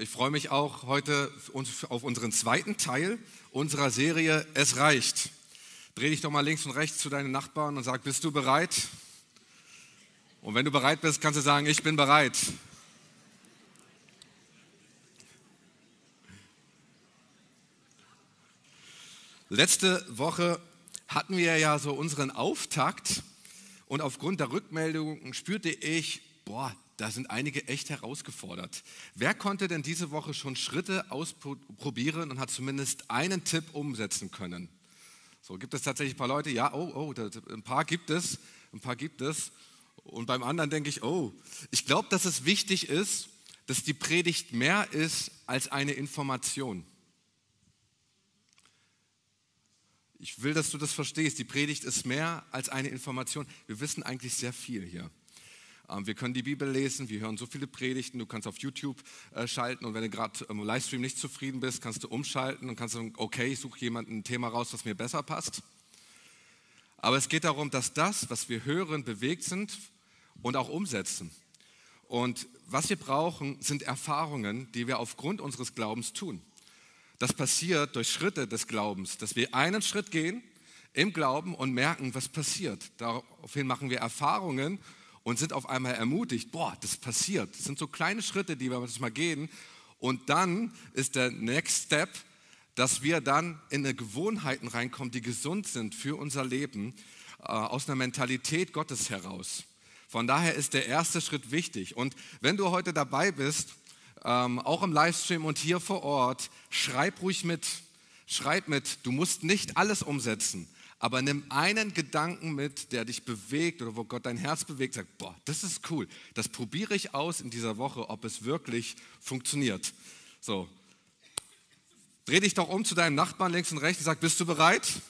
Ich freue mich auch heute auf unseren zweiten Teil unserer Serie Es reicht. Dreh dich doch mal links und rechts zu deinen Nachbarn und sag, bist du bereit? Und wenn du bereit bist, kannst du sagen, ich bin bereit. Letzte Woche hatten wir ja so unseren Auftakt und aufgrund der Rückmeldungen spürte ich, boah, da sind einige echt herausgefordert. Wer konnte denn diese Woche schon Schritte ausprobieren und hat zumindest einen Tipp umsetzen können? So, gibt es tatsächlich ein paar Leute? Ja, oh, oh, ein paar gibt es, ein paar gibt es. Und beim anderen denke ich, oh, ich glaube, dass es wichtig ist, dass die Predigt mehr ist als eine Information. Ich will, dass du das verstehst. Die Predigt ist mehr als eine Information. Wir wissen eigentlich sehr viel hier. Ähm, wir können die Bibel lesen, wir hören so viele Predigten, du kannst auf YouTube äh, schalten und wenn du gerade im Livestream nicht zufrieden bist, kannst du umschalten und kannst sagen, okay, ich suche jemanden ein Thema raus, das mir besser passt. Aber es geht darum, dass das, was wir hören, bewegt sind und auch umsetzen. Und was wir brauchen, sind Erfahrungen, die wir aufgrund unseres Glaubens tun. Das passiert durch Schritte des Glaubens, dass wir einen Schritt gehen im Glauben und merken, was passiert. Daraufhin machen wir Erfahrungen und sind auf einmal ermutigt, boah, das passiert. Das sind so kleine Schritte, die wir manchmal gehen. Und dann ist der Next Step, dass wir dann in eine Gewohnheiten reinkommen, die gesund sind für unser Leben, äh, aus einer Mentalität Gottes heraus. Von daher ist der erste Schritt wichtig. Und wenn du heute dabei bist, ähm, auch im Livestream und hier vor Ort, schreib ruhig mit. Schreib mit. Du musst nicht alles umsetzen. Aber nimm einen Gedanken mit, der dich bewegt oder wo Gott dein Herz bewegt, sag, boah, das ist cool. Das probiere ich aus in dieser Woche, ob es wirklich funktioniert. So. Dreh dich doch um zu deinem Nachbarn links und rechts und sag, bist du bereit?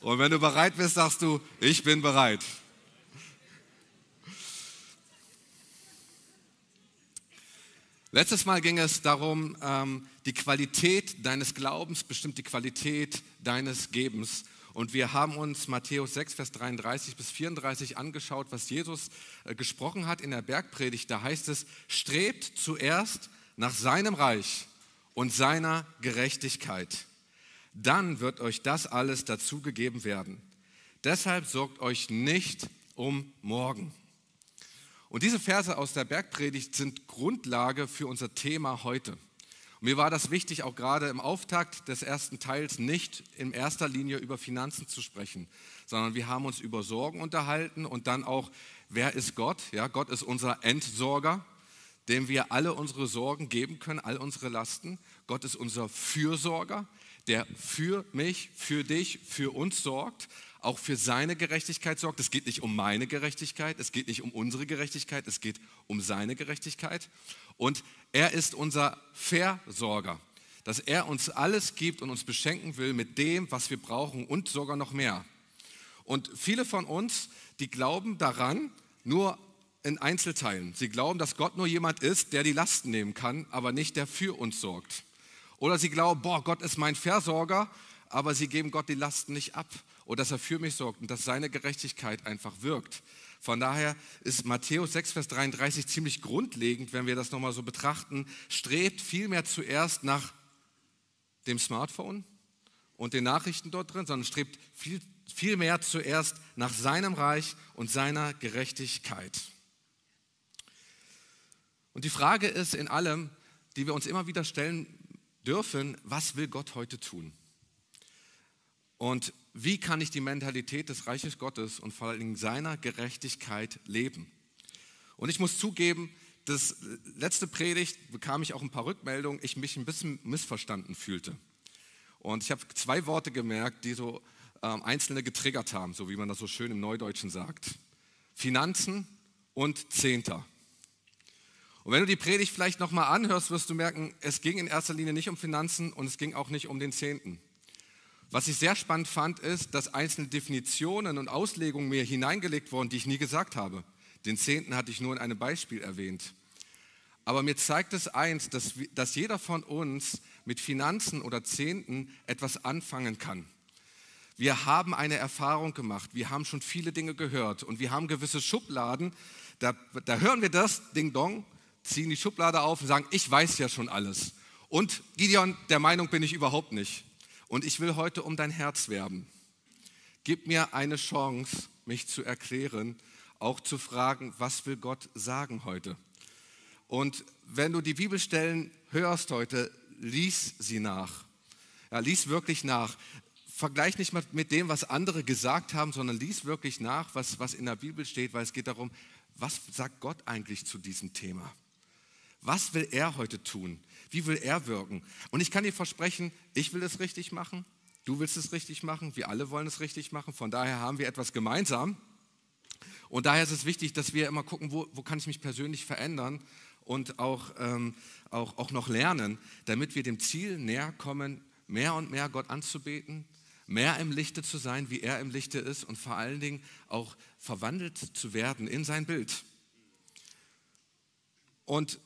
Und wenn du bereit bist, sagst du, ich bin bereit. Letztes Mal ging es darum, ähm, die Qualität deines Glaubens bestimmt die Qualität deines Gebens. Und wir haben uns Matthäus 6, Vers 33 bis 34 angeschaut, was Jesus äh, gesprochen hat in der Bergpredigt. Da heißt es, strebt zuerst nach seinem Reich und seiner Gerechtigkeit. Dann wird euch das alles dazugegeben werden. Deshalb sorgt euch nicht um morgen. Und diese Verse aus der Bergpredigt sind Grundlage für unser Thema heute. Mir war das wichtig, auch gerade im Auftakt des ersten Teils nicht in erster Linie über Finanzen zu sprechen, sondern wir haben uns über Sorgen unterhalten und dann auch, wer ist Gott? Ja, Gott ist unser Entsorger, dem wir alle unsere Sorgen geben können, all unsere Lasten. Gott ist unser Fürsorger, der für mich, für dich, für uns sorgt, auch für seine Gerechtigkeit sorgt. Es geht nicht um meine Gerechtigkeit, es geht nicht um unsere Gerechtigkeit, es geht um seine Gerechtigkeit. Und er ist unser Versorger, dass er uns alles gibt und uns beschenken will mit dem, was wir brauchen und sogar noch mehr. Und viele von uns, die glauben daran, nur in Einzelteilen. Sie glauben, dass Gott nur jemand ist, der die Lasten nehmen kann, aber nicht der für uns sorgt. Oder sie glauben, boah, Gott ist mein Versorger, aber sie geben Gott die Lasten nicht ab oder dass er für mich sorgt und dass seine Gerechtigkeit einfach wirkt. Von daher ist Matthäus 6, Vers 33 ziemlich grundlegend, wenn wir das nochmal so betrachten. Strebt vielmehr zuerst nach dem Smartphone und den Nachrichten dort drin, sondern strebt viel, viel mehr zuerst nach seinem Reich und seiner Gerechtigkeit. Und die Frage ist in allem, die wir uns immer wieder stellen dürfen, was will Gott heute tun? Und wie kann ich die Mentalität des Reiches Gottes und vor allem seiner Gerechtigkeit leben? Und ich muss zugeben, das letzte Predigt bekam ich auch ein paar Rückmeldungen, ich mich ein bisschen missverstanden fühlte. Und ich habe zwei Worte gemerkt, die so ähm, Einzelne getriggert haben, so wie man das so schön im Neudeutschen sagt. Finanzen und Zehnter. Und wenn du die Predigt vielleicht nochmal anhörst, wirst du merken, es ging in erster Linie nicht um Finanzen und es ging auch nicht um den Zehnten. Was ich sehr spannend fand, ist, dass einzelne Definitionen und Auslegungen mir hineingelegt wurden, die ich nie gesagt habe. Den Zehnten hatte ich nur in einem Beispiel erwähnt. Aber mir zeigt es eins, dass, dass jeder von uns mit Finanzen oder Zehnten etwas anfangen kann. Wir haben eine Erfahrung gemacht, wir haben schon viele Dinge gehört und wir haben gewisse Schubladen, da, da hören wir das, Ding Dong, ziehen die Schublade auf und sagen, ich weiß ja schon alles. Und Gideon, der Meinung bin ich überhaupt nicht. Und ich will heute um dein Herz werben. Gib mir eine Chance, mich zu erklären, auch zu fragen, was will Gott sagen heute? Und wenn du die Bibelstellen hörst heute, lies sie nach. Ja, lies wirklich nach. Vergleich nicht mit dem, was andere gesagt haben, sondern lies wirklich nach, was, was in der Bibel steht, weil es geht darum, was sagt Gott eigentlich zu diesem Thema? Was will er heute tun? Wie will er wirken? Und ich kann dir versprechen, ich will es richtig machen, du willst es richtig machen, wir alle wollen es richtig machen. Von daher haben wir etwas gemeinsam. Und daher ist es wichtig, dass wir immer gucken, wo, wo kann ich mich persönlich verändern und auch, ähm, auch, auch noch lernen, damit wir dem Ziel näher kommen, mehr und mehr Gott anzubeten, mehr im Lichte zu sein, wie er im Lichte ist und vor allen Dingen auch verwandelt zu werden in sein Bild. Und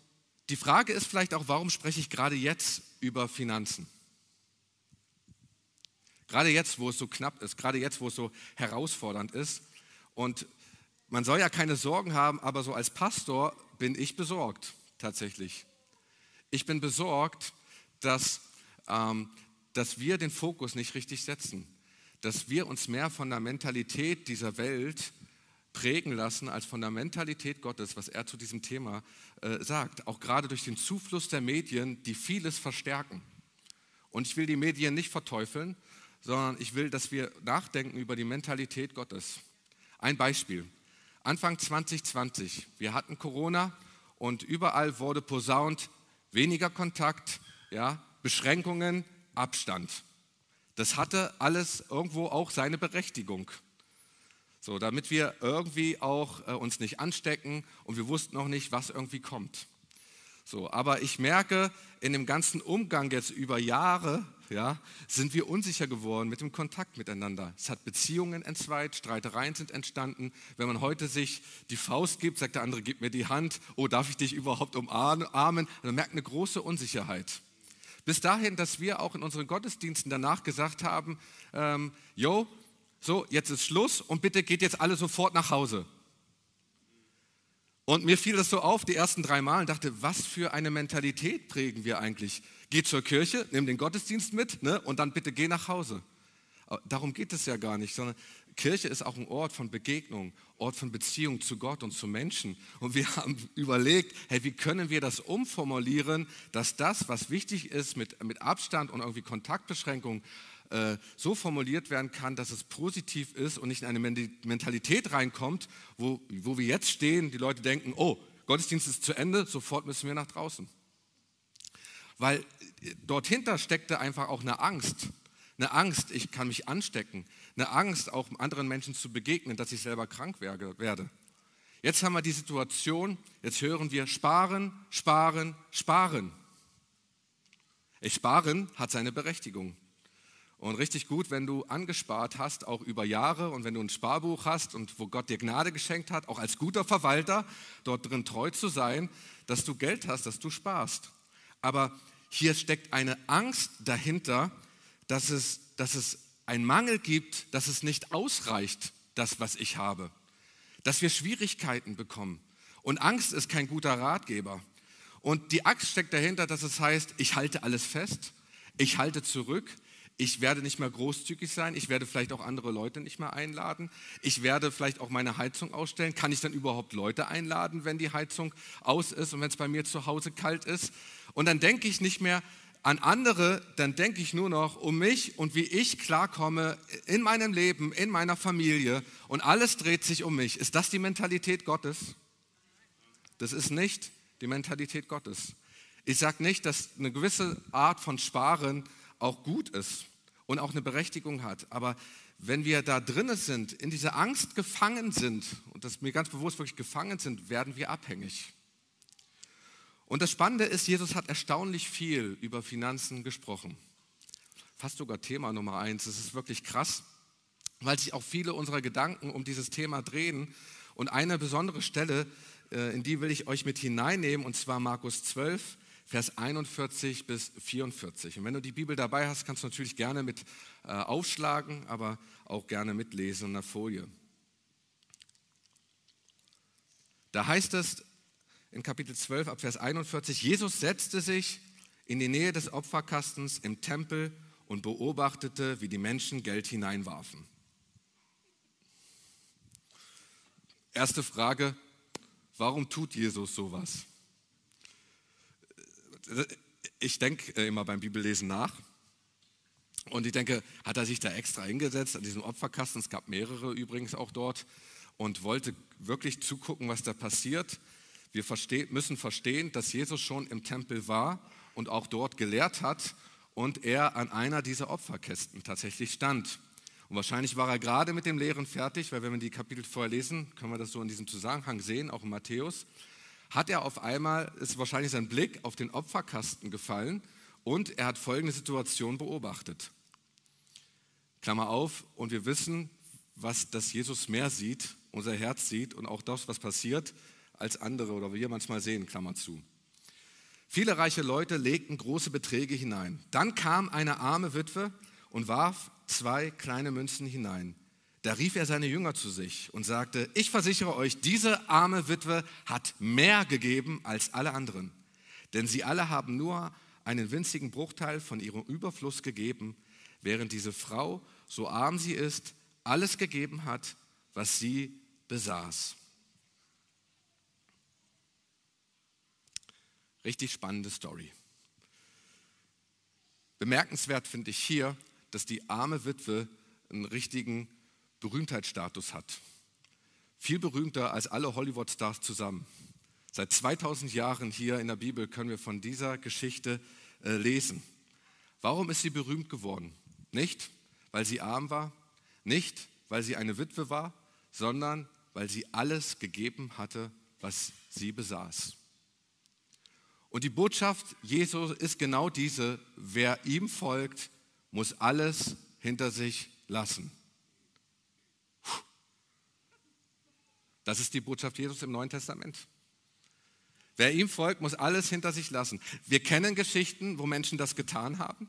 die Frage ist vielleicht auch, warum spreche ich gerade jetzt über Finanzen? Gerade jetzt, wo es so knapp ist, gerade jetzt, wo es so herausfordernd ist. Und man soll ja keine Sorgen haben, aber so als Pastor bin ich besorgt, tatsächlich. Ich bin besorgt, dass ähm, dass wir den Fokus nicht richtig setzen, dass wir uns mehr von der Mentalität dieser Welt prägen lassen als von der Mentalität Gottes, was er zu diesem Thema äh, sagt. Auch gerade durch den Zufluss der Medien, die vieles verstärken. Und ich will die Medien nicht verteufeln, sondern ich will, dass wir nachdenken über die Mentalität Gottes. Ein Beispiel. Anfang 2020, wir hatten Corona und überall wurde posaunt, weniger Kontakt, ja, Beschränkungen, Abstand. Das hatte alles irgendwo auch seine Berechtigung. So, damit wir irgendwie auch äh, uns nicht anstecken und wir wussten noch nicht, was irgendwie kommt. So, aber ich merke, in dem ganzen Umgang jetzt über Jahre, ja, sind wir unsicher geworden mit dem Kontakt miteinander. Es hat Beziehungen entzweit, Streitereien sind entstanden. Wenn man heute sich die Faust gibt, sagt der andere, gib mir die Hand. Oh, darf ich dich überhaupt umarmen? Man merkt eine große Unsicherheit. Bis dahin, dass wir auch in unseren Gottesdiensten danach gesagt haben, ähm, jo, so, jetzt ist Schluss und bitte geht jetzt alle sofort nach Hause. Und mir fiel das so auf, die ersten drei Mal, und dachte, was für eine Mentalität prägen wir eigentlich? Geh zur Kirche, nimm den Gottesdienst mit ne, und dann bitte geh nach Hause. Darum geht es ja gar nicht, sondern Kirche ist auch ein Ort von Begegnung, Ort von Beziehung zu Gott und zu Menschen. Und wir haben überlegt, hey, wie können wir das umformulieren, dass das, was wichtig ist mit, mit Abstand und irgendwie Kontaktbeschränkung, äh, so formuliert werden kann, dass es positiv ist und nicht in eine Mentalität reinkommt, wo, wo wir jetzt stehen, die Leute denken, oh, Gottesdienst ist zu Ende, sofort müssen wir nach draußen. Weil äh, dort hinter steckte einfach auch eine Angst. Eine Angst, ich kann mich anstecken eine Angst, auch anderen Menschen zu begegnen, dass ich selber krank werde. Jetzt haben wir die Situation, jetzt hören wir sparen, sparen, sparen. Sparen hat seine Berechtigung. Und richtig gut, wenn du angespart hast, auch über Jahre und wenn du ein Sparbuch hast und wo Gott dir Gnade geschenkt hat, auch als guter Verwalter dort drin treu zu sein, dass du Geld hast, dass du sparst. Aber hier steckt eine Angst dahinter, dass es, dass es ein Mangel gibt, dass es nicht ausreicht, das, was ich habe. Dass wir Schwierigkeiten bekommen. Und Angst ist kein guter Ratgeber. Und die Angst steckt dahinter, dass es heißt, ich halte alles fest, ich halte zurück, ich werde nicht mehr großzügig sein, ich werde vielleicht auch andere Leute nicht mehr einladen, ich werde vielleicht auch meine Heizung ausstellen. Kann ich dann überhaupt Leute einladen, wenn die Heizung aus ist und wenn es bei mir zu Hause kalt ist? Und dann denke ich nicht mehr, an andere, dann denke ich nur noch um mich und wie ich klarkomme in meinem Leben, in meiner Familie und alles dreht sich um mich. Ist das die Mentalität Gottes? Das ist nicht die Mentalität Gottes. Ich sage nicht, dass eine gewisse Art von Sparen auch gut ist und auch eine Berechtigung hat, aber wenn wir da drinnen sind, in dieser Angst gefangen sind, und das mir ganz bewusst wirklich gefangen sind, werden wir abhängig. Und das Spannende ist, Jesus hat erstaunlich viel über Finanzen gesprochen. Fast sogar Thema Nummer eins. Das ist wirklich krass, weil sich auch viele unserer Gedanken um dieses Thema drehen. Und eine besondere Stelle, äh, in die will ich euch mit hineinnehmen, und zwar Markus 12, Vers 41 bis 44. Und wenn du die Bibel dabei hast, kannst du natürlich gerne mit äh, aufschlagen, aber auch gerne mitlesen in der Folie. Da heißt es, in Kapitel 12 ab Vers 41, Jesus setzte sich in die Nähe des Opferkastens im Tempel und beobachtete, wie die Menschen Geld hineinwarfen. Erste Frage, warum tut Jesus sowas? Ich denke immer beim Bibellesen nach und ich denke, hat er sich da extra hingesetzt an diesem Opferkasten, es gab mehrere übrigens auch dort, und wollte wirklich zugucken, was da passiert. Wir versteh, müssen verstehen, dass Jesus schon im Tempel war und auch dort gelehrt hat und er an einer dieser Opferkästen tatsächlich stand. Und wahrscheinlich war er gerade mit dem Lehren fertig, weil wenn wir die Kapitel vorher lesen, können wir das so in diesem Zusammenhang sehen, auch in Matthäus, hat er auf einmal, ist wahrscheinlich sein Blick auf den Opferkasten gefallen und er hat folgende Situation beobachtet. Klammer auf, und wir wissen, was das Jesus mehr sieht, unser Herz sieht und auch das, was passiert, als andere oder wir manchmal sehen, Klammer zu. Viele reiche Leute legten große Beträge hinein. Dann kam eine arme Witwe und warf zwei kleine Münzen hinein. Da rief er seine Jünger zu sich und sagte, ich versichere euch, diese arme Witwe hat mehr gegeben als alle anderen. Denn sie alle haben nur einen winzigen Bruchteil von ihrem Überfluss gegeben, während diese Frau, so arm sie ist, alles gegeben hat, was sie besaß. Richtig spannende Story. Bemerkenswert finde ich hier, dass die arme Witwe einen richtigen Berühmtheitsstatus hat. Viel berühmter als alle Hollywood-Stars zusammen. Seit 2000 Jahren hier in der Bibel können wir von dieser Geschichte äh, lesen. Warum ist sie berühmt geworden? Nicht, weil sie arm war, nicht, weil sie eine Witwe war, sondern weil sie alles gegeben hatte, was sie besaß. Und die Botschaft Jesu ist genau diese, wer ihm folgt, muss alles hinter sich lassen. Das ist die Botschaft Jesus im Neuen Testament. Wer ihm folgt, muss alles hinter sich lassen. Wir kennen Geschichten, wo Menschen das getan haben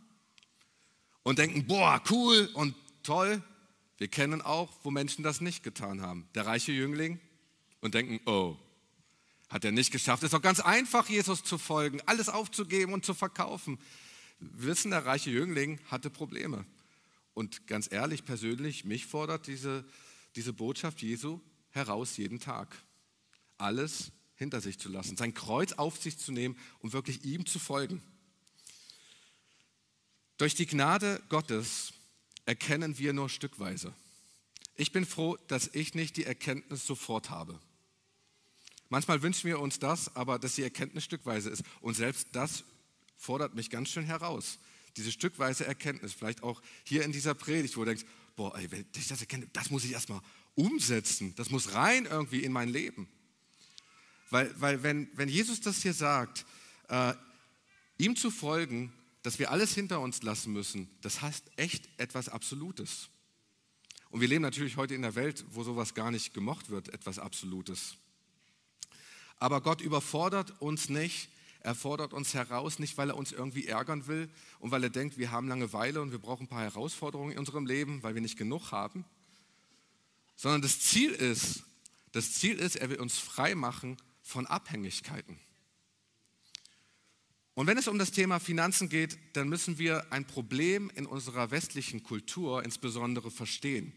und denken, boah, cool und toll. Wir kennen auch, wo Menschen das nicht getan haben. Der reiche Jüngling und denken, oh, hat er nicht geschafft. Es ist doch ganz einfach, Jesus zu folgen, alles aufzugeben und zu verkaufen. Wir wissen, der reiche Jüngling hatte Probleme. Und ganz ehrlich, persönlich, mich fordert diese, diese Botschaft Jesu heraus jeden Tag. Alles hinter sich zu lassen, sein Kreuz auf sich zu nehmen und wirklich ihm zu folgen. Durch die Gnade Gottes erkennen wir nur stückweise. Ich bin froh, dass ich nicht die Erkenntnis sofort habe. Manchmal wünschen wir uns das, aber dass die Erkenntnis stückweise ist. Und selbst das fordert mich ganz schön heraus. Diese stückweise Erkenntnis, vielleicht auch hier in dieser Predigt, wo du denkst, boah, ey, wenn ich das erkenne, das muss ich erstmal umsetzen. Das muss rein irgendwie in mein Leben. Weil, weil wenn, wenn Jesus das hier sagt, äh, ihm zu folgen, dass wir alles hinter uns lassen müssen, das heißt echt etwas Absolutes. Und wir leben natürlich heute in einer Welt, wo sowas gar nicht gemocht wird, etwas Absolutes. Aber Gott überfordert uns nicht, er fordert uns heraus, nicht weil er uns irgendwie ärgern will und weil er denkt, wir haben Langeweile und wir brauchen ein paar Herausforderungen in unserem Leben, weil wir nicht genug haben, sondern das Ziel ist, das Ziel ist, er will uns frei machen von Abhängigkeiten. Und wenn es um das Thema Finanzen geht, dann müssen wir ein Problem in unserer westlichen Kultur insbesondere verstehen.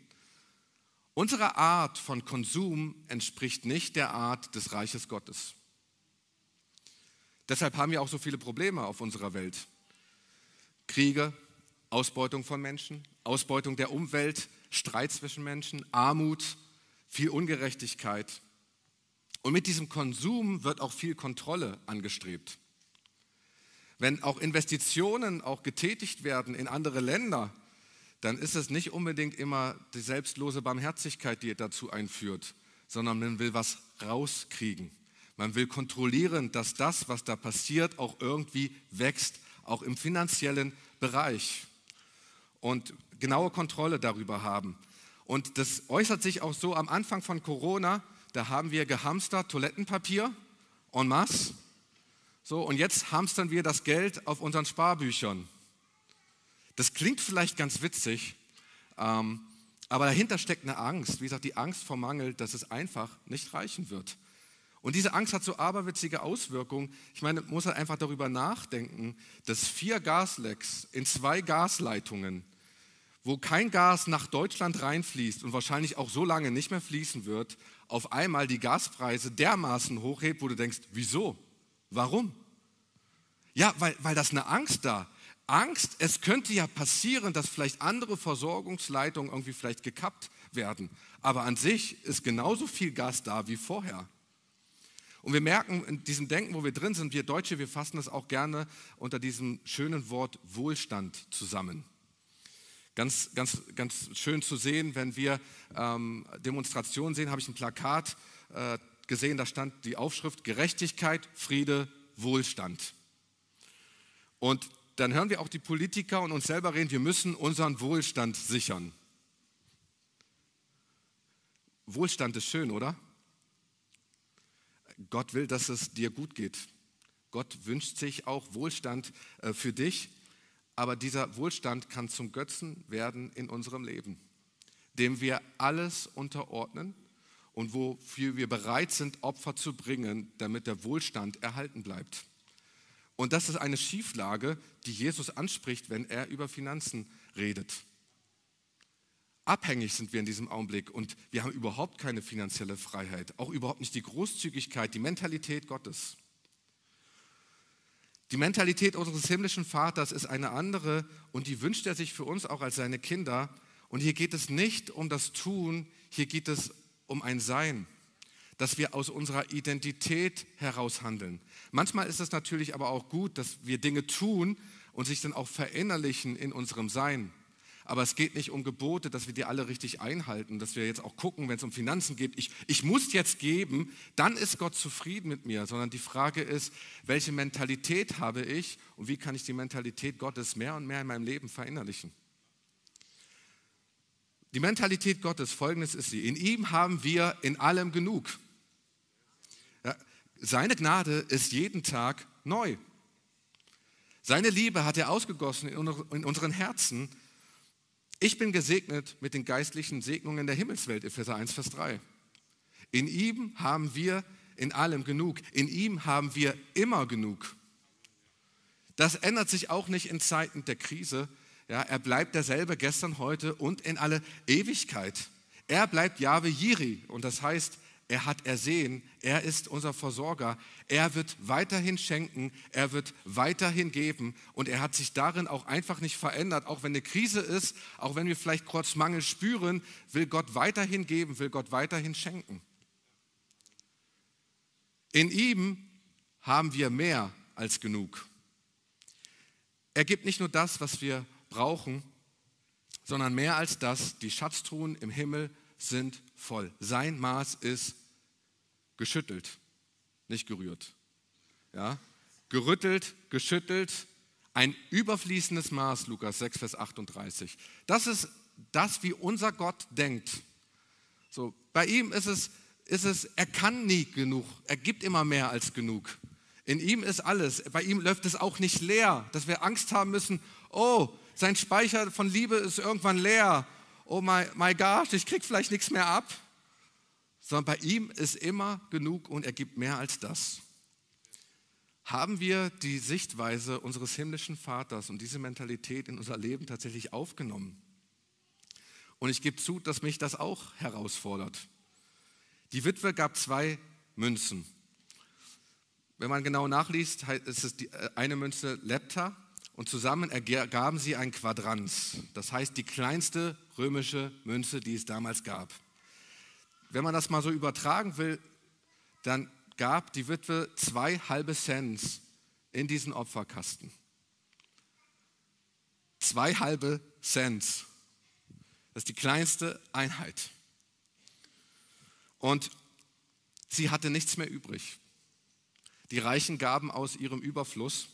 Unsere Art von Konsum entspricht nicht der Art des Reiches Gottes. Deshalb haben wir auch so viele Probleme auf unserer Welt. Kriege, Ausbeutung von Menschen, Ausbeutung der Umwelt, Streit zwischen Menschen, Armut, viel Ungerechtigkeit. Und mit diesem Konsum wird auch viel Kontrolle angestrebt. Wenn auch Investitionen auch getätigt werden in andere Länder, dann ist es nicht unbedingt immer die selbstlose Barmherzigkeit, die dazu einführt, sondern man will was rauskriegen. Man will kontrollieren, dass das, was da passiert, auch irgendwie wächst, auch im finanziellen Bereich. Und genaue Kontrolle darüber haben. Und das äußert sich auch so am Anfang von Corona, da haben wir gehamstert Toilettenpapier en masse. So, und jetzt hamstern wir das Geld auf unseren Sparbüchern. Das klingt vielleicht ganz witzig, ähm, aber dahinter steckt eine Angst. Wie gesagt, die Angst vor Mangel, dass es einfach nicht reichen wird. Und diese Angst hat so aberwitzige Auswirkungen. Ich meine, man muss halt einfach darüber nachdenken, dass vier Gaslecks in zwei Gasleitungen, wo kein Gas nach Deutschland reinfließt und wahrscheinlich auch so lange nicht mehr fließen wird, auf einmal die Gaspreise dermaßen hochhebt, wo du denkst, wieso? Warum? Ja, weil, weil das eine Angst da. Angst, es könnte ja passieren, dass vielleicht andere Versorgungsleitungen irgendwie vielleicht gekappt werden. Aber an sich ist genauso viel Gas da wie vorher. Und wir merken in diesem Denken, wo wir drin sind, wir Deutsche, wir fassen das auch gerne unter diesem schönen Wort Wohlstand zusammen. Ganz, ganz, ganz schön zu sehen, wenn wir ähm, Demonstrationen sehen, habe ich ein Plakat äh, gesehen, da stand die Aufschrift Gerechtigkeit, Friede, Wohlstand. Und dann hören wir auch die Politiker und uns selber reden, wir müssen unseren Wohlstand sichern. Wohlstand ist schön, oder? Gott will, dass es dir gut geht. Gott wünscht sich auch Wohlstand äh, für dich, aber dieser Wohlstand kann zum Götzen werden in unserem Leben, dem wir alles unterordnen und wofür wir bereit sind, Opfer zu bringen, damit der Wohlstand erhalten bleibt. Und das ist eine Schieflage, die Jesus anspricht, wenn er über Finanzen redet. Abhängig sind wir in diesem Augenblick und wir haben überhaupt keine finanzielle Freiheit, auch überhaupt nicht die Großzügigkeit, die Mentalität Gottes. Die Mentalität unseres himmlischen Vaters ist eine andere und die wünscht er sich für uns auch als seine Kinder. Und hier geht es nicht um das Tun, hier geht es um ein Sein, dass wir aus unserer Identität heraus handeln. Manchmal ist es natürlich aber auch gut, dass wir Dinge tun und sich dann auch verinnerlichen in unserem Sein. Aber es geht nicht um Gebote, dass wir die alle richtig einhalten, dass wir jetzt auch gucken, wenn es um Finanzen geht, ich, ich muss jetzt geben, dann ist Gott zufrieden mit mir, sondern die Frage ist, welche Mentalität habe ich und wie kann ich die Mentalität Gottes mehr und mehr in meinem Leben verinnerlichen? Die Mentalität Gottes, folgendes ist sie, in ihm haben wir in allem genug. Ja, seine Gnade ist jeden Tag neu. Seine Liebe hat er ausgegossen in unseren Herzen ich bin gesegnet mit den geistlichen Segnungen der Himmelswelt, Epheser 1, Vers 3. In ihm haben wir in allem genug. In ihm haben wir immer genug. Das ändert sich auch nicht in Zeiten der Krise. Ja, er bleibt derselbe gestern, heute und in alle Ewigkeit. Er bleibt Jahwe Jiri und das heißt, er hat ersehen, er ist unser Versorger, er wird weiterhin schenken, er wird weiterhin geben und er hat sich darin auch einfach nicht verändert. Auch wenn eine Krise ist, auch wenn wir vielleicht kurz Mangel spüren, will Gott weiterhin geben, will Gott weiterhin schenken. In ihm haben wir mehr als genug. Er gibt nicht nur das, was wir brauchen, sondern mehr als das. Die Schatztruhen im Himmel sind voll. Sein Maß ist geschüttelt, nicht gerührt. Ja? Gerüttelt, geschüttelt, ein überfließendes Maß, Lukas 6, Vers 38. Das ist das, wie unser Gott denkt. So, bei ihm ist es, ist es, er kann nie genug, er gibt immer mehr als genug. In ihm ist alles. Bei ihm läuft es auch nicht leer, dass wir Angst haben müssen, oh, sein Speicher von Liebe ist irgendwann leer. Oh my, my gosh, ich krieg vielleicht nichts mehr ab sondern bei ihm ist immer genug und er gibt mehr als das. Haben wir die Sichtweise unseres himmlischen Vaters und diese Mentalität in unser Leben tatsächlich aufgenommen? Und ich gebe zu, dass mich das auch herausfordert. Die Witwe gab zwei Münzen. Wenn man genau nachliest, ist es die äh, eine Münze Lepta und zusammen ergaben sie ein Quadranz. Das heißt die kleinste römische Münze, die es damals gab. Wenn man das mal so übertragen will, dann gab die Witwe zwei halbe Cent in diesen Opferkasten. Zwei halbe Cent. Das ist die kleinste Einheit. Und sie hatte nichts mehr übrig. Die Reichen gaben aus ihrem Überfluss,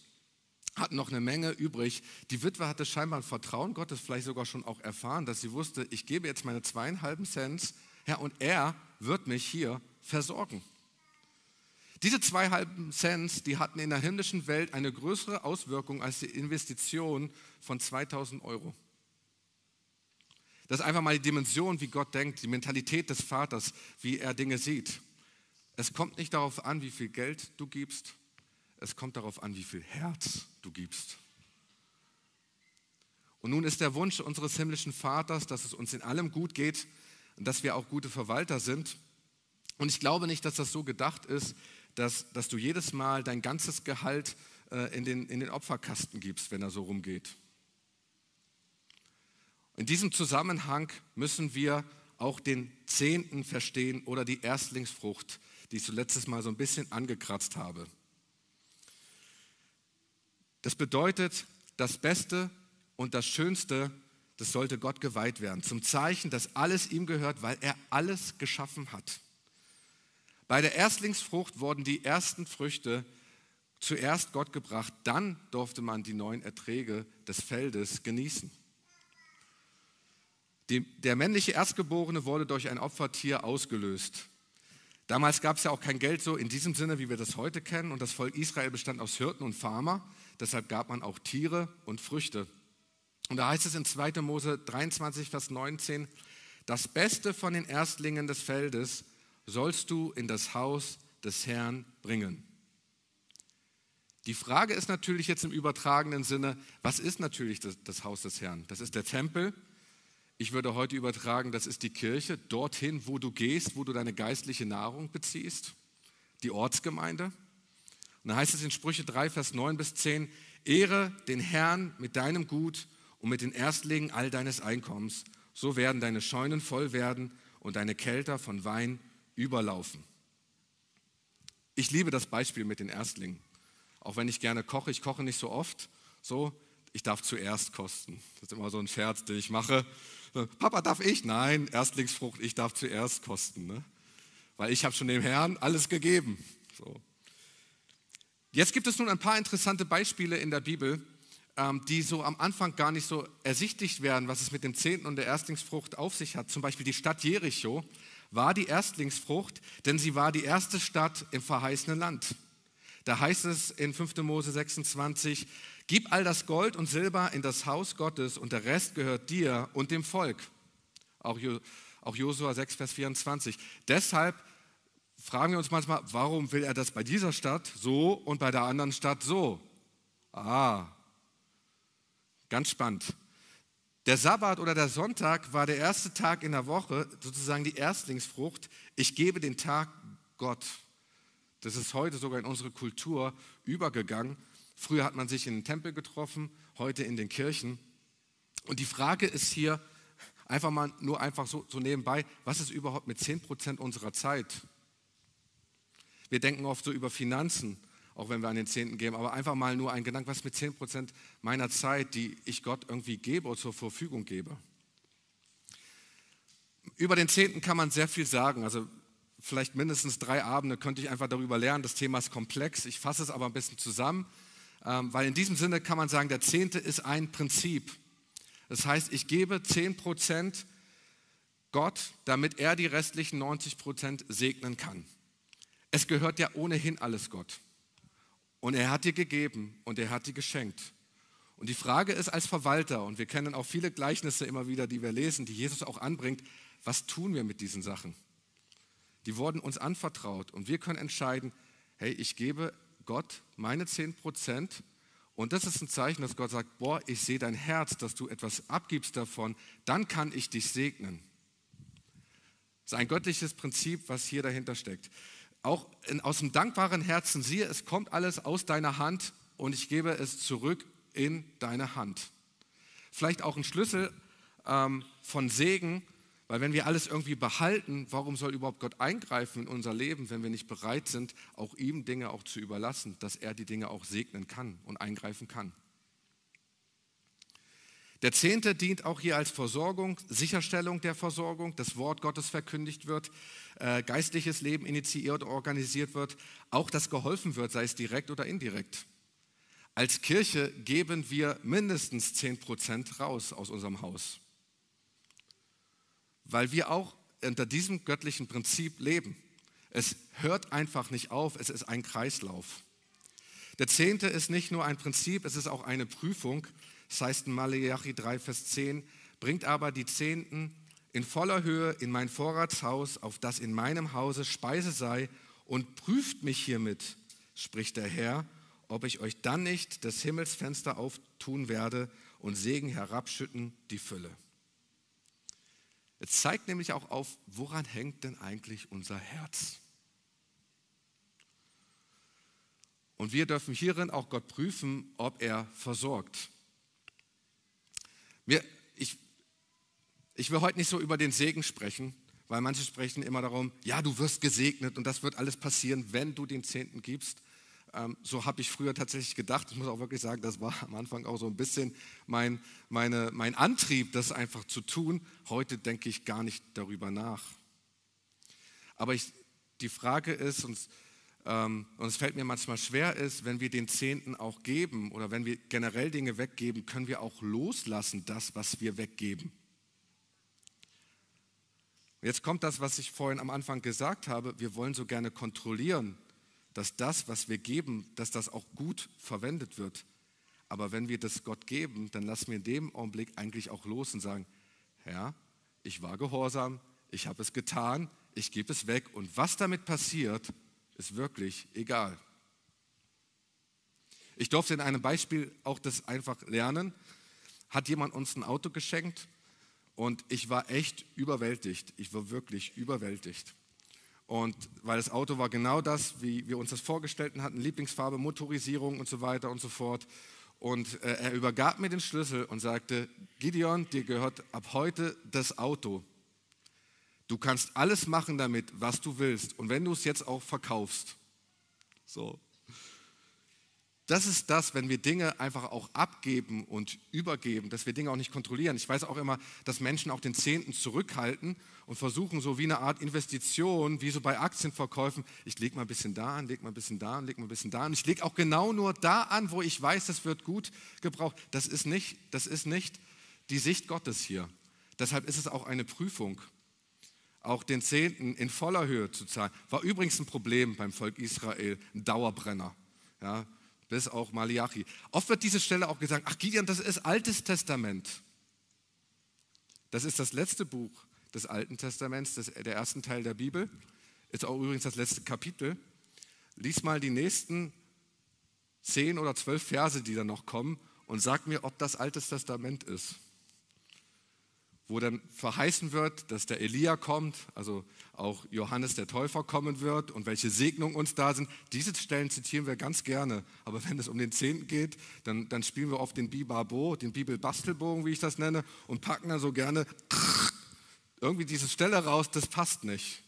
hatten noch eine Menge übrig. Die Witwe hatte scheinbar ein Vertrauen Gottes vielleicht sogar schon auch erfahren, dass sie wusste, ich gebe jetzt meine zweieinhalben Cent Herr, und er wird mich hier versorgen. Diese zwei halben Cent, die hatten in der himmlischen Welt eine größere Auswirkung als die Investition von 2000 Euro. Das ist einfach mal die Dimension, wie Gott denkt, die Mentalität des Vaters, wie er Dinge sieht. Es kommt nicht darauf an, wie viel Geld du gibst, es kommt darauf an, wie viel Herz du gibst. Und nun ist der Wunsch unseres himmlischen Vaters, dass es uns in allem gut geht und dass wir auch gute Verwalter sind. Und ich glaube nicht, dass das so gedacht ist, dass, dass du jedes Mal dein ganzes Gehalt äh, in, den, in den Opferkasten gibst, wenn er so rumgeht. In diesem Zusammenhang müssen wir auch den Zehnten verstehen oder die Erstlingsfrucht, die ich so letztes Mal so ein bisschen angekratzt habe. Das bedeutet, das Beste und das Schönste, das sollte Gott geweiht werden, zum Zeichen, dass alles ihm gehört, weil er alles geschaffen hat. Bei der Erstlingsfrucht wurden die ersten Früchte zuerst Gott gebracht, dann durfte man die neuen Erträge des Feldes genießen. Die, der männliche Erstgeborene wurde durch ein Opfertier ausgelöst. Damals gab es ja auch kein Geld so in diesem Sinne, wie wir das heute kennen. Und das Volk Israel bestand aus Hirten und Farmer. Deshalb gab man auch Tiere und Früchte. Und da heißt es in 2. Mose 23, Vers 19, das Beste von den Erstlingen des Feldes sollst du in das Haus des Herrn bringen. Die Frage ist natürlich jetzt im übertragenen Sinne, was ist natürlich das, das Haus des Herrn? Das ist der Tempel, ich würde heute übertragen, das ist die Kirche, dorthin, wo du gehst, wo du deine geistliche Nahrung beziehst, die Ortsgemeinde. Und da heißt es in Sprüche 3, Vers 9 bis 10, Ehre den Herrn mit deinem Gut und mit den Erstlingen all deines Einkommens. So werden deine Scheunen voll werden und deine Kälter von Wein überlaufen. Ich liebe das Beispiel mit den Erstlingen. Auch wenn ich gerne koche, ich koche nicht so oft, so, ich darf zuerst kosten. Das ist immer so ein Scherz, den ich mache. Papa, darf ich? Nein, Erstlingsfrucht, ich darf zuerst kosten. Ne? Weil ich habe schon dem Herrn alles gegeben. So. Jetzt gibt es nun ein paar interessante Beispiele in der Bibel, ähm, die so am Anfang gar nicht so ersichtlich werden, was es mit dem Zehnten und der Erstlingsfrucht auf sich hat. Zum Beispiel die Stadt Jericho war die Erstlingsfrucht, denn sie war die erste Stadt im verheißenen Land. Da heißt es in 5. Mose 26, Gib all das Gold und Silber in das Haus Gottes und der Rest gehört dir und dem Volk. Auch, auch Josua 6, Vers 24. Deshalb fragen wir uns manchmal, warum will er das bei dieser Stadt so und bei der anderen Stadt so? Ah, ganz spannend. Der Sabbat oder der Sonntag war der erste Tag in der Woche, sozusagen die Erstlingsfrucht. Ich gebe den Tag Gott. Das ist heute sogar in unsere Kultur übergegangen. Früher hat man sich in den Tempel getroffen, heute in den Kirchen. Und die Frage ist hier einfach mal nur einfach so, so nebenbei, was ist überhaupt mit 10% unserer Zeit? Wir denken oft so über Finanzen, auch wenn wir an den Zehnten geben, aber einfach mal nur ein Gedanke, was mit 10% meiner Zeit, die ich Gott irgendwie gebe oder zur Verfügung gebe. Über den Zehnten kann man sehr viel sagen. Also vielleicht mindestens drei Abende könnte ich einfach darüber lernen. Das Thema ist komplex. Ich fasse es aber ein bisschen zusammen. Ähm, weil in diesem Sinne kann man sagen, der Zehnte ist ein Prinzip. Das heißt, ich gebe 10 Prozent Gott, damit er die restlichen 90 Prozent segnen kann. Es gehört ja ohnehin alles Gott. Und er hat dir gegeben und er hat dir geschenkt. Und die Frage ist als Verwalter, und wir kennen auch viele Gleichnisse immer wieder, die wir lesen, die Jesus auch anbringt, was tun wir mit diesen Sachen? Die wurden uns anvertraut und wir können entscheiden, hey, ich gebe Gott meine 10 Prozent. Und das ist ein Zeichen, dass Gott sagt, boah, ich sehe dein Herz, dass du etwas abgibst davon, dann kann ich dich segnen. Das ist ein göttliches Prinzip, was hier dahinter steckt. Auch in, aus dem dankbaren Herzen, siehe, es kommt alles aus deiner Hand und ich gebe es zurück in deine Hand. Vielleicht auch ein Schlüssel ähm, von Segen, weil wenn wir alles irgendwie behalten, warum soll überhaupt Gott eingreifen in unser Leben, wenn wir nicht bereit sind, auch ihm Dinge auch zu überlassen, dass er die Dinge auch segnen kann und eingreifen kann. Der Zehnte dient auch hier als Versorgung, Sicherstellung der Versorgung, das Wort Gottes verkündigt wird, äh, geistliches Leben initiiert, organisiert wird, auch dass geholfen wird, sei es direkt oder indirekt. Als Kirche geben wir mindestens 10 Prozent raus aus unserem Haus weil wir auch unter diesem göttlichen Prinzip leben. Es hört einfach nicht auf, es ist ein Kreislauf. Der Zehnte ist nicht nur ein Prinzip, es ist auch eine Prüfung. Das heißt in Malachi 3, Vers 10, bringt aber die Zehnten in voller Höhe in mein Vorratshaus, auf das in meinem Hause Speise sei, und prüft mich hiermit, spricht der Herr, ob ich euch dann nicht das Himmelsfenster auftun werde und Segen herabschütten die Fülle. Es zeigt nämlich auch auf, woran hängt denn eigentlich unser Herz? Und wir dürfen hierin auch Gott prüfen, ob er versorgt. Wir, ich, will heute nicht so über den Segen sprechen, weil manche sprechen immer darum, ja, du wirst gesegnet und das wird alles passieren, wenn du den Zehnten gibst. Ähm, so habe ich früher tatsächlich gedacht. Ich muss auch wirklich sagen, das war am Anfang auch so ein bisschen mein, meine, mein Antrieb, das einfach zu tun. Heute denke ich gar nicht darüber nach. Aber ich, die Frage ist, und, ähm, und es fällt mir manchmal schwer ist, wenn wir den Zehnten auch geben oder wenn wir generell Dinge weggeben, können wir auch loslassen, das, was wir weggeben. Jetzt kommt das, was ich vorhin am Anfang gesagt habe. Wir wollen so gerne kontrollieren, dass das, was wir geben, dass das auch gut verwendet wird. Aber wenn wir das Gott geben, dann lassen wir in dem Augenblick eigentlich auch los und sagen, Herr, ich war gehorsam, ich habe es getan, ich gebe es weg und was damit passiert, ist wirklich egal. Ich durfte in einem Beispiel auch das einfach lernen. Hat jemand uns ein Auto geschenkt und ich war echt überwältigt. Ich war wirklich überwältigt. Und weil das Auto war genau das, wie wir uns das vorgestellt hatten, Lieblingsfarbe, Motorisierung und so weiter und so fort. Und äh, er übergab mir den Schlüssel und sagte, Gideon, dir gehört ab heute das Auto. Du kannst alles machen damit, was du willst. Und wenn du es jetzt auch verkaufst. So. Das ist das, wenn wir Dinge einfach auch abgeben und übergeben, dass wir Dinge auch nicht kontrollieren. Ich weiß auch immer, dass Menschen auch den Zehnten zurückhalten und versuchen so wie eine Art Investition, wie so bei Aktienverkäufen, ich lege mal ein bisschen da an, lege mal ein bisschen da an, lege mal ein bisschen da an. Ich lege auch genau nur da an, wo ich weiß, das wird gut gebraucht. Das ist nicht, das ist nicht die Sicht Gottes hier. Deshalb ist es auch eine Prüfung. Auch den Zehnten in voller Höhe zu zahlen, war übrigens ein Problem beim Volk Israel, ein Dauerbrenner. Ja, bis auch Malachi. Oft wird diese Stelle auch gesagt, ach Gideon, das ist Altes Testament. Das ist das letzte Buch des Alten Testaments, das, der ersten Teil der Bibel. Ist auch übrigens das letzte Kapitel. Lies mal die nächsten zehn oder zwölf Verse, die da noch kommen, und sag mir, ob das Altes Testament ist wo dann verheißen wird, dass der Elia kommt, also auch Johannes der Täufer kommen wird und welche Segnungen uns da sind. Diese Stellen zitieren wir ganz gerne. Aber wenn es um den Zehnten geht, dann, dann spielen wir oft den Bibabo, den Bibelbastelbogen, wie ich das nenne, und packen dann so gerne irgendwie diese Stelle raus, das passt nicht.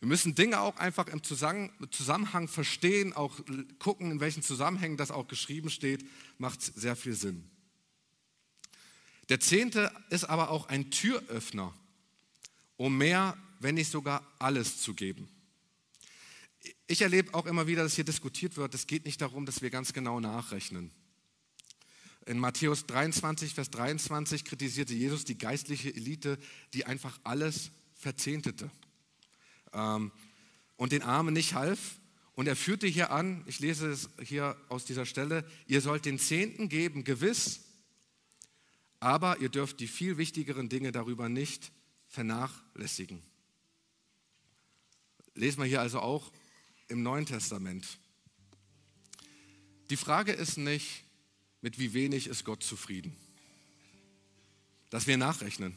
Wir müssen Dinge auch einfach im Zusammenhang verstehen, auch gucken, in welchen Zusammenhängen das auch geschrieben steht, macht sehr viel Sinn. Der Zehnte ist aber auch ein Türöffner, um mehr, wenn nicht sogar alles zu geben. Ich erlebe auch immer wieder, dass hier diskutiert wird, es geht nicht darum, dass wir ganz genau nachrechnen. In Matthäus 23, Vers 23 kritisierte Jesus die geistliche Elite, die einfach alles verzehntete ähm, und den Armen nicht half. Und er führte hier an, ich lese es hier aus dieser Stelle, ihr sollt den Zehnten geben, gewiss, aber ihr dürft die viel wichtigeren Dinge darüber nicht vernachlässigen. Lesen wir hier also auch im Neuen Testament. Die Frage ist nicht, mit wie wenig ist Gott zufrieden. Dass wir nachrechnen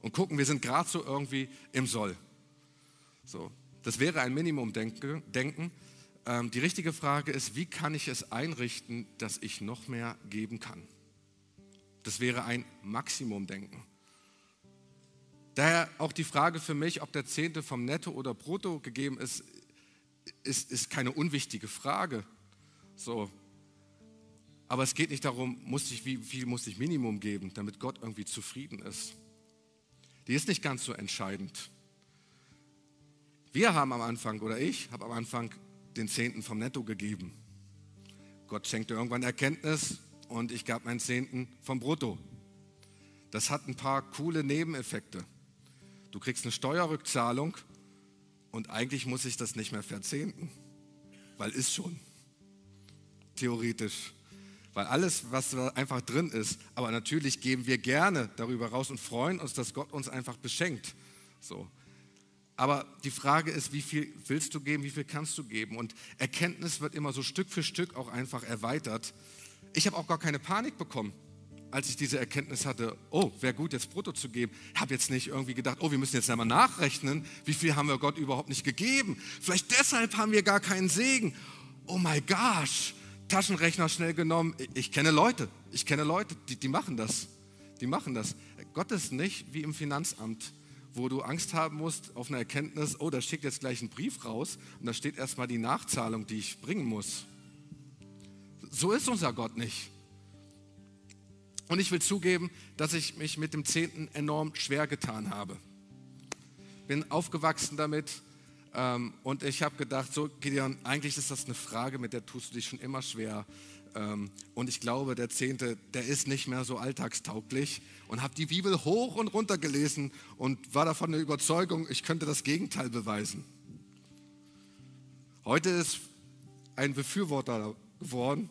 und gucken, wir sind gerade so irgendwie im Soll. So, das wäre ein Minimumdenken. Ähm, die richtige Frage ist, wie kann ich es einrichten, dass ich noch mehr geben kann? Das wäre ein Maximumdenken. Daher auch die Frage für mich, ob der Zehnte vom Netto oder Brutto gegeben ist, ist, ist keine unwichtige Frage. So. Aber es geht nicht darum, muss ich, wie viel muss ich Minimum geben, damit Gott irgendwie zufrieden ist. Die ist nicht ganz so entscheidend. Wir haben am Anfang, oder ich habe am Anfang den Zehnten vom Netto gegeben. Gott schenkte irgendwann Erkenntnis, und ich gab meinen Zehnten vom Brutto. Das hat ein paar coole Nebeneffekte. Du kriegst eine Steuerrückzahlung und eigentlich muss ich das nicht mehr verzehnten, weil ist schon. Theoretisch. Weil alles, was da einfach drin ist, aber natürlich geben wir gerne darüber raus und freuen uns, dass Gott uns einfach beschenkt. So. Aber die Frage ist, wie viel willst du geben, wie viel kannst du geben? Und Erkenntnis wird immer so Stück für Stück auch einfach erweitert. Ich habe auch gar keine Panik bekommen, als ich diese Erkenntnis hatte, oh, wäre gut, jetzt brutto zu geben. Ich habe jetzt nicht irgendwie gedacht, oh, wir müssen jetzt einmal nachrechnen, wie viel haben wir Gott überhaupt nicht gegeben. Vielleicht deshalb haben wir gar keinen Segen. Oh my gosh, Taschenrechner schnell genommen. Ich kenne Leute, ich kenne Leute, die, die machen das. Die machen das. Gott ist nicht wie im Finanzamt wo du Angst haben musst auf eine Erkenntnis, oh, da schickt jetzt gleich ein Brief raus und da steht erstmal die Nachzahlung, die ich bringen muss. So ist unser Gott nicht. Und ich will zugeben, dass ich mich mit dem Zehnten enorm schwer getan habe. Bin aufgewachsen damit ähm, und ich habe gedacht, so Gideon, eigentlich ist das eine Frage, mit der tust du dich schon immer schwer. Ähm, und ich glaube, der Zehnte, der ist nicht mehr so alltagstauglich und habe die Bibel hoch und runter gelesen und war davon der Überzeugung, ich könnte das Gegenteil beweisen. Heute ist ein Befürworter geworden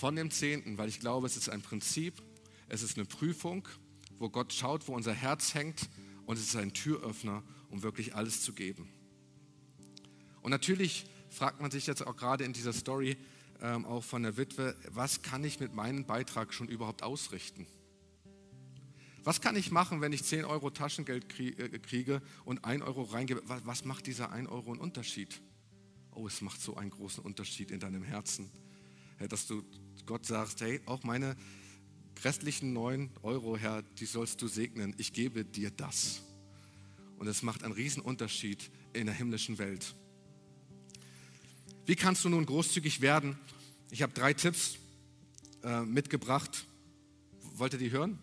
von dem Zehnten, weil ich glaube, es ist ein Prinzip, es ist eine Prüfung, wo Gott schaut, wo unser Herz hängt und es ist ein Türöffner, um wirklich alles zu geben. Und natürlich fragt man sich jetzt auch gerade in dieser Story, ähm, auch von der Witwe, was kann ich mit meinem Beitrag schon überhaupt ausrichten? Was kann ich machen, wenn ich 10 Euro Taschengeld äh, kriege und 1 Euro reingebe? Was macht dieser 1 Euro einen Unterschied? Oh, es macht so einen großen Unterschied in deinem Herzen, dass du Gott sagst, hey, auch meine restlichen 9 Euro, Herr, die sollst du segnen. Ich gebe dir das. Und es macht einen riesen Unterschied in der himmlischen Welt. Wie kannst du nun großzügig werden? Ich habe drei Tipps äh, mitgebracht. Wollt ihr die hören?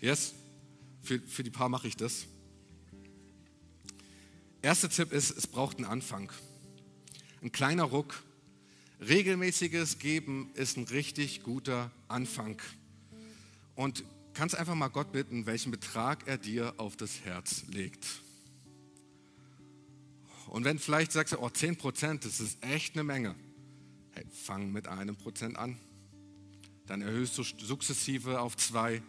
Yes? Für, für die paar mache ich das. Erster Tipp ist, es braucht einen Anfang. Ein kleiner Ruck. Regelmäßiges Geben ist ein richtig guter Anfang. Und kannst einfach mal Gott bitten, welchen Betrag er dir auf das Herz legt. Und wenn vielleicht sagst du, oh, 10 Prozent, das ist echt eine Menge. Hey, fang mit einem Prozent an. Dann erhöhst du sukzessive auf zwei.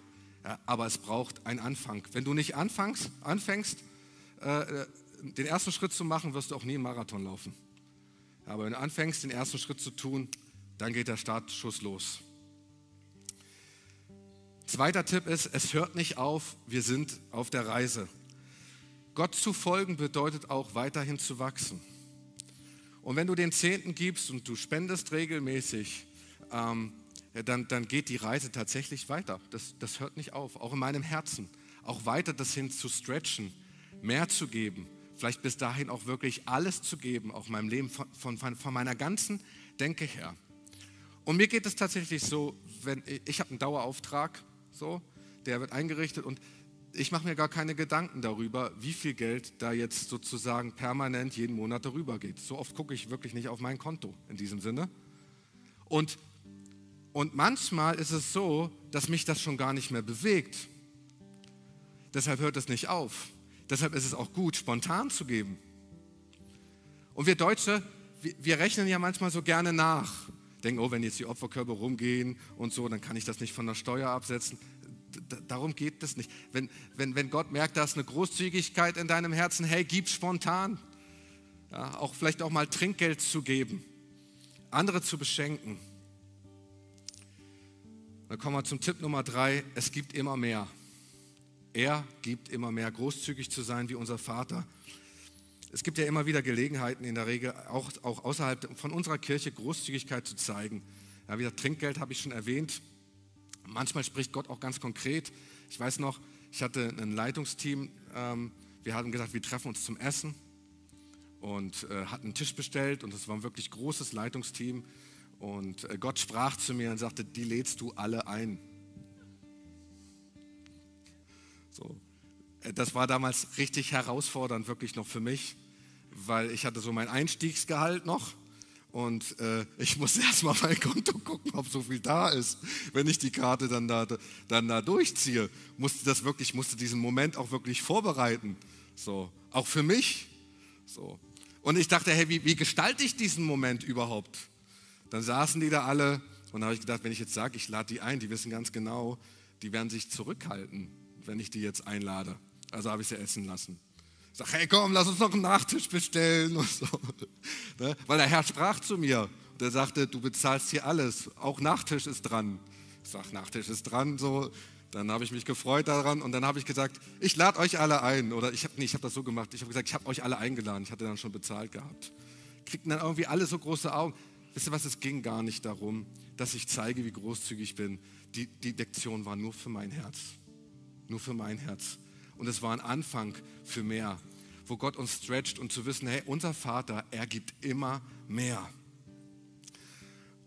Ja, aber es braucht einen Anfang. Wenn du nicht anfängst, anfängst äh, den ersten Schritt zu machen, wirst du auch nie einen Marathon laufen. Aber wenn du anfängst, den ersten Schritt zu tun, dann geht der Startschuss los. Zweiter Tipp ist, es hört nicht auf, wir sind auf der Reise. Gott zu folgen bedeutet auch weiterhin zu wachsen. Und wenn du den Zehnten gibst und du spendest regelmäßig, ähm, dann, dann geht die Reise tatsächlich weiter. Das, das hört nicht auf, auch in meinem Herzen. Auch weiter das hin zu stretchen, mehr zu geben, vielleicht bis dahin auch wirklich alles zu geben, auch in meinem Leben von, von, von meiner ganzen Denke her. Und mir geht es tatsächlich so, wenn ich habe einen Dauerauftrag, so, der wird eingerichtet und ich mache mir gar keine Gedanken darüber, wie viel Geld da jetzt sozusagen permanent jeden Monat darüber geht. So oft gucke ich wirklich nicht auf mein Konto in diesem Sinne. Und, und manchmal ist es so, dass mich das schon gar nicht mehr bewegt. Deshalb hört es nicht auf. Deshalb ist es auch gut, spontan zu geben. Und wir Deutsche, wir, rechnen ja manchmal so gerne nach. Denken, oh, wenn jetzt die Opferkörbe rumgehen und so, dann kann ich das nicht von der Steuer absetzen darum geht es nicht. Wenn, wenn, wenn Gott merkt, da ist eine Großzügigkeit in deinem Herzen, hey, gib spontan. Ja, auch vielleicht auch mal Trinkgeld zu geben, andere zu beschenken. Dann kommen wir zum Tipp Nummer drei. Es gibt immer mehr. Er gibt immer mehr, großzügig zu sein wie unser Vater. Es gibt ja immer wieder Gelegenheiten in der Regel, auch, auch außerhalb von unserer Kirche Großzügigkeit zu zeigen. Ja, wieder Trinkgeld habe ich schon erwähnt. Manchmal spricht Gott auch ganz konkret. Ich weiß noch, ich hatte ein Leitungsteam, ähm, wir hatten gesagt, wir treffen uns zum Essen und äh, hatten einen Tisch bestellt und es war ein wirklich großes Leitungsteam. Und äh, Gott sprach zu mir und sagte, die lädst du alle ein. So. Äh, das war damals richtig herausfordernd, wirklich noch für mich, weil ich hatte so mein Einstiegsgehalt noch und äh, ich muss erstmal mein Konto gucken, ob so viel da ist. Wenn ich die Karte dann da, dann da durchziehe, musste das wirklich, musste diesen Moment auch wirklich vorbereiten. So, auch für mich. So. Und ich dachte, hey, wie, wie gestalte ich diesen Moment überhaupt? Dann saßen die da alle und habe ich gedacht, wenn ich jetzt sage, ich lade die ein, die wissen ganz genau, die werden sich zurückhalten, wenn ich die jetzt einlade. Also habe ich sie essen lassen. Sag, hey komm, lass uns noch einen Nachtisch bestellen und so. Ne? Weil der Herr sprach zu mir und er sagte, du bezahlst hier alles, auch Nachtisch ist dran. Ich sag, Nachtisch ist dran, so. Dann habe ich mich gefreut daran und dann habe ich gesagt, ich lade euch alle ein. Oder ich habe nee, hab das so gemacht, ich habe gesagt, ich habe euch alle eingeladen, ich hatte dann schon bezahlt gehabt. Kriegten dann irgendwie alle so große Augen. Wisst ihr was, es ging gar nicht darum, dass ich zeige, wie großzügig ich bin. Die, die Lektion war nur für mein Herz. Nur für mein Herz. Und es war ein Anfang für mehr, wo Gott uns stretcht und zu wissen, hey, unser Vater, er gibt immer mehr.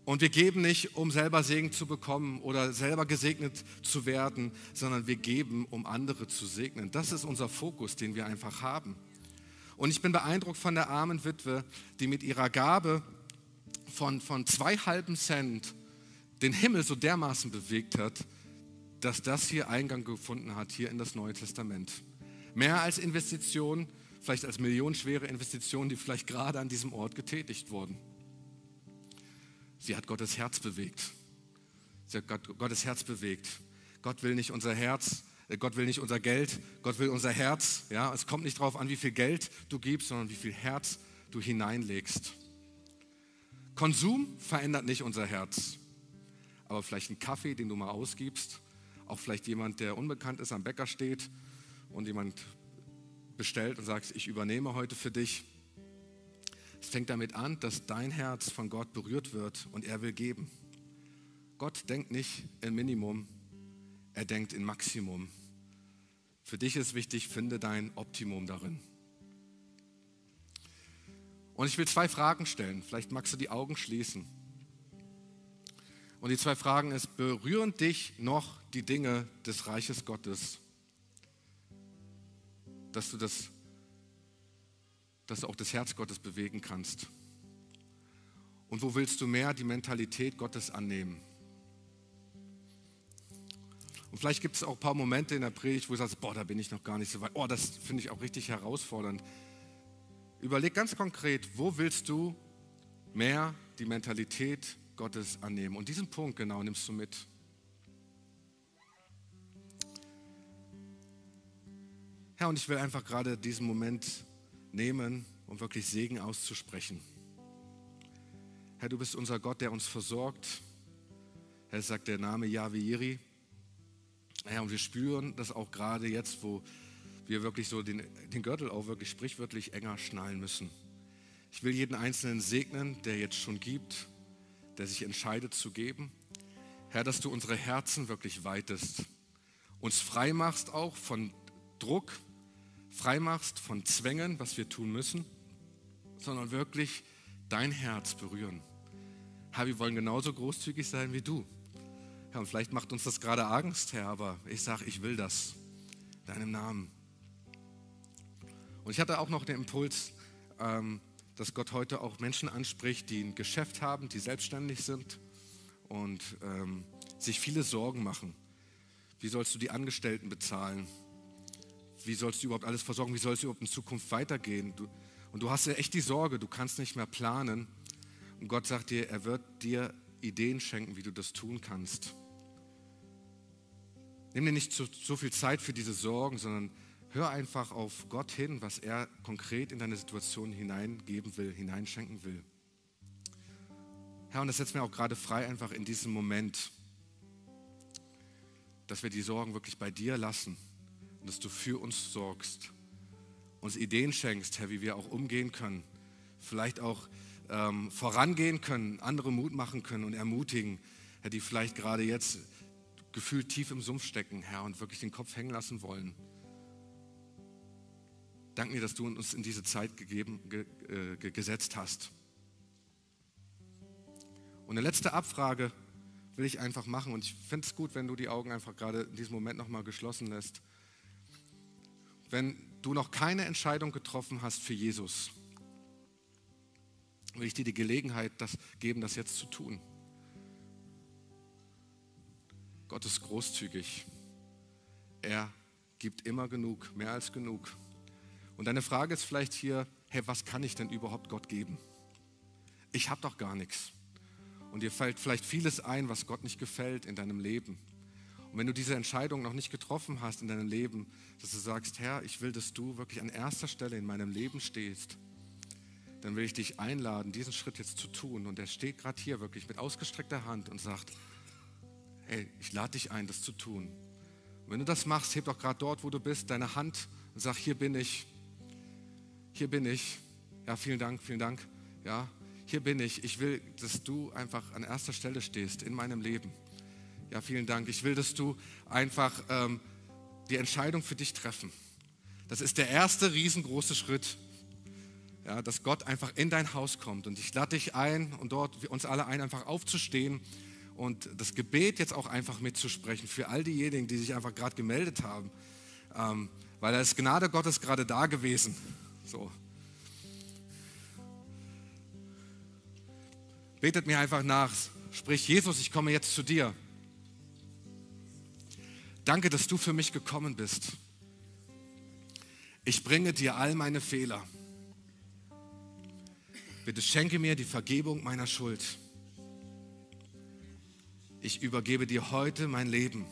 Und wir geben nicht, um selber Segen zu bekommen oder selber gesegnet zu werden, sondern wir geben, um andere zu segnen. Das ist unser Fokus, den wir einfach haben. Und ich bin beeindruckt von der armen Witwe, die mit ihrer Gabe von, von zwei halben Cent den Himmel so dermaßen bewegt hat, dass das hier Eingang gefunden hat, hier in das Neue Testament. Mehr als Investitionen, vielleicht als millionenschwere Investitionen, die vielleicht gerade an diesem Ort getätigt wurden. Sie hat Gottes Herz bewegt. Sie hat Gott, Gottes Herz bewegt. Gott will nicht unser Herz, äh, Gott will nicht unser Geld, Gott will unser Herz. Ja, es kommt nicht darauf an, wie viel Geld du gibst, sondern wie viel Herz du hineinlegst. Konsum verändert nicht unser Herz, aber vielleicht ein Kaffee, den du mal ausgibst, auch vielleicht jemand, der unbekannt ist, am Bäcker steht und jemand bestellt und sagt, ich übernehme heute für dich. Es fängt damit an, dass dein Herz von Gott berührt wird und er will geben. Gott denkt nicht in Minimum, er denkt in Maximum. Für dich ist wichtig, finde dein Optimum darin. Und ich will zwei Fragen stellen. Vielleicht magst du die Augen schließen. Und die zwei Fragen ist, berühren dich noch die Dinge des Reiches Gottes? Dass du das, dass du auch das Herz Gottes bewegen kannst. Und wo willst du mehr die Mentalität Gottes annehmen? Und vielleicht gibt es auch ein paar Momente in der Predigt, wo du sagst, boah, da bin ich noch gar nicht so weit. Oh, das finde ich auch richtig herausfordernd. Überleg ganz konkret, wo willst du mehr die Mentalität Gottes annehmen? Und diesen Punkt genau nimmst du mit. Herr, und ich will einfach gerade diesen Moment nehmen, um wirklich Segen auszusprechen. Herr, du bist unser Gott, der uns versorgt. Herr, sagt der Name Yahweh Yiri. Herr, und wir spüren das auch gerade jetzt, wo wir wirklich so den, den Gürtel auch wirklich sprichwörtlich enger schnallen müssen. Ich will jeden Einzelnen segnen, der jetzt schon gibt, der sich entscheidet zu geben. Herr, dass du unsere Herzen wirklich weitest, uns frei machst auch von Druck, frei machst von Zwängen, was wir tun müssen, sondern wirklich dein Herz berühren. Herr, wir wollen genauso großzügig sein wie du. Herr, und vielleicht macht uns das gerade Angst, Herr, aber ich sage, ich will das. In deinem Namen. Und ich hatte auch noch den Impuls, ähm, dass Gott heute auch Menschen anspricht, die ein Geschäft haben, die selbstständig sind und ähm, sich viele Sorgen machen. Wie sollst du die Angestellten bezahlen? Wie sollst du überhaupt alles versorgen? Wie soll es überhaupt in Zukunft weitergehen? Du, und du hast ja echt die Sorge, du kannst nicht mehr planen. Und Gott sagt dir, er wird dir Ideen schenken, wie du das tun kannst. Nimm dir nicht so viel Zeit für diese Sorgen, sondern Hör einfach auf Gott hin, was er konkret in deine Situation hineingeben will, hineinschenken will. Herr, und das setzt mir auch gerade frei, einfach in diesem Moment, dass wir die Sorgen wirklich bei dir lassen und dass du für uns sorgst, uns Ideen schenkst, Herr, wie wir auch umgehen können, vielleicht auch ähm, vorangehen können, andere Mut machen können und ermutigen, Herr, die vielleicht gerade jetzt gefühlt tief im Sumpf stecken, Herr, und wirklich den Kopf hängen lassen wollen. Danke dir, dass du uns in diese Zeit gegeben, ge, äh, gesetzt hast. Und eine letzte Abfrage will ich einfach machen. Und ich finde es gut, wenn du die Augen einfach gerade in diesem Moment nochmal geschlossen lässt. Wenn du noch keine Entscheidung getroffen hast für Jesus, will ich dir die Gelegenheit das geben, das jetzt zu tun. Gott ist großzügig. Er gibt immer genug, mehr als genug. Und deine Frage ist vielleicht hier, hey, was kann ich denn überhaupt Gott geben? Ich habe doch gar nichts. Und dir fällt vielleicht vieles ein, was Gott nicht gefällt in deinem Leben. Und wenn du diese Entscheidung noch nicht getroffen hast in deinem Leben, dass du sagst, Herr, ich will, dass du wirklich an erster Stelle in meinem Leben stehst, dann will ich dich einladen, diesen Schritt jetzt zu tun. Und er steht gerade hier wirklich mit ausgestreckter Hand und sagt, hey, ich lade dich ein, das zu tun. Und wenn du das machst, heb doch gerade dort, wo du bist, deine Hand und sag, hier bin ich, hier bin ich. Ja, vielen Dank, vielen Dank. Ja, hier bin ich. Ich will, dass du einfach an erster Stelle stehst in meinem Leben. Ja, vielen Dank. Ich will, dass du einfach ähm, die Entscheidung für dich treffen. Das ist der erste riesengroße Schritt, ja, dass Gott einfach in dein Haus kommt. Und ich lade dich ein und dort uns alle ein, einfach aufzustehen und das Gebet jetzt auch einfach mitzusprechen für all diejenigen, die sich einfach gerade gemeldet haben. Ähm, weil da ist Gnade Gottes gerade da gewesen. So. Betet mir einfach nach. Sprich, Jesus, ich komme jetzt zu dir. Danke, dass du für mich gekommen bist. Ich bringe dir all meine Fehler. Bitte schenke mir die Vergebung meiner Schuld. Ich übergebe dir heute mein Leben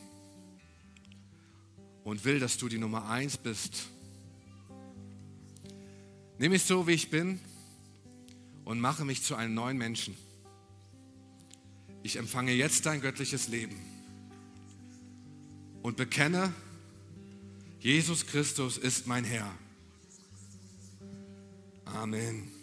und will, dass du die Nummer eins bist. Nimm mich so, wie ich bin und mache mich zu einem neuen Menschen. Ich empfange jetzt dein göttliches Leben und bekenne, Jesus Christus ist mein Herr. Amen.